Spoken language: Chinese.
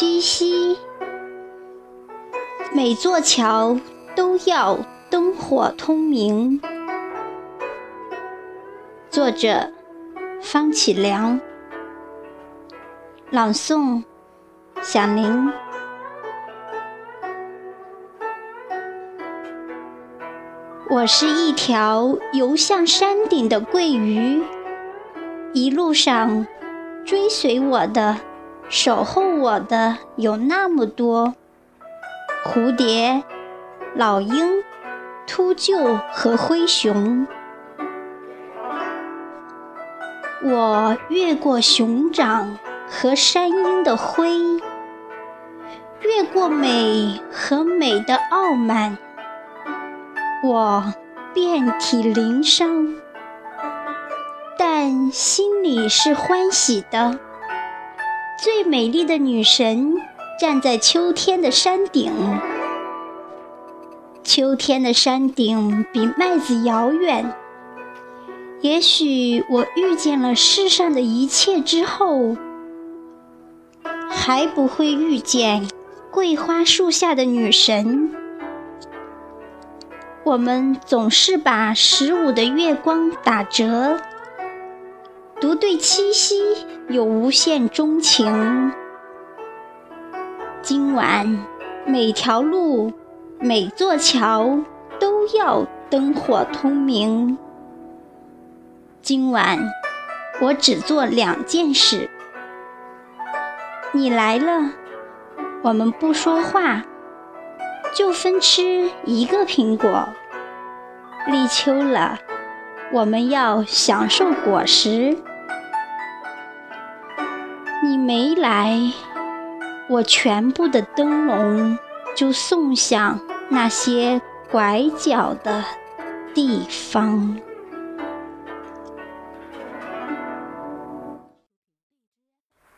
七夕每座桥都要灯火通明。作者：方启良。朗诵：小林。我是一条游向山顶的桂鱼，一路上追随我的、守候我的有那么多蝴蝶、老鹰、秃鹫和灰熊。我越过熊掌和山鹰的灰，越过美和美的傲慢。我遍体鳞伤，但心里是欢喜的。最美丽的女神站在秋天的山顶，秋天的山顶比麦子遥远。也许我遇见了世上的一切之后，还不会遇见桂花树下的女神。我们总是把十五的月光打折，独对七夕有无限钟情。今晚每条路、每座桥都要灯火通明。今晚我只做两件事：你来了，我们不说话。就分吃一个苹果。立秋了，我们要享受果实。你没来，我全部的灯笼就送向那些拐角的地方。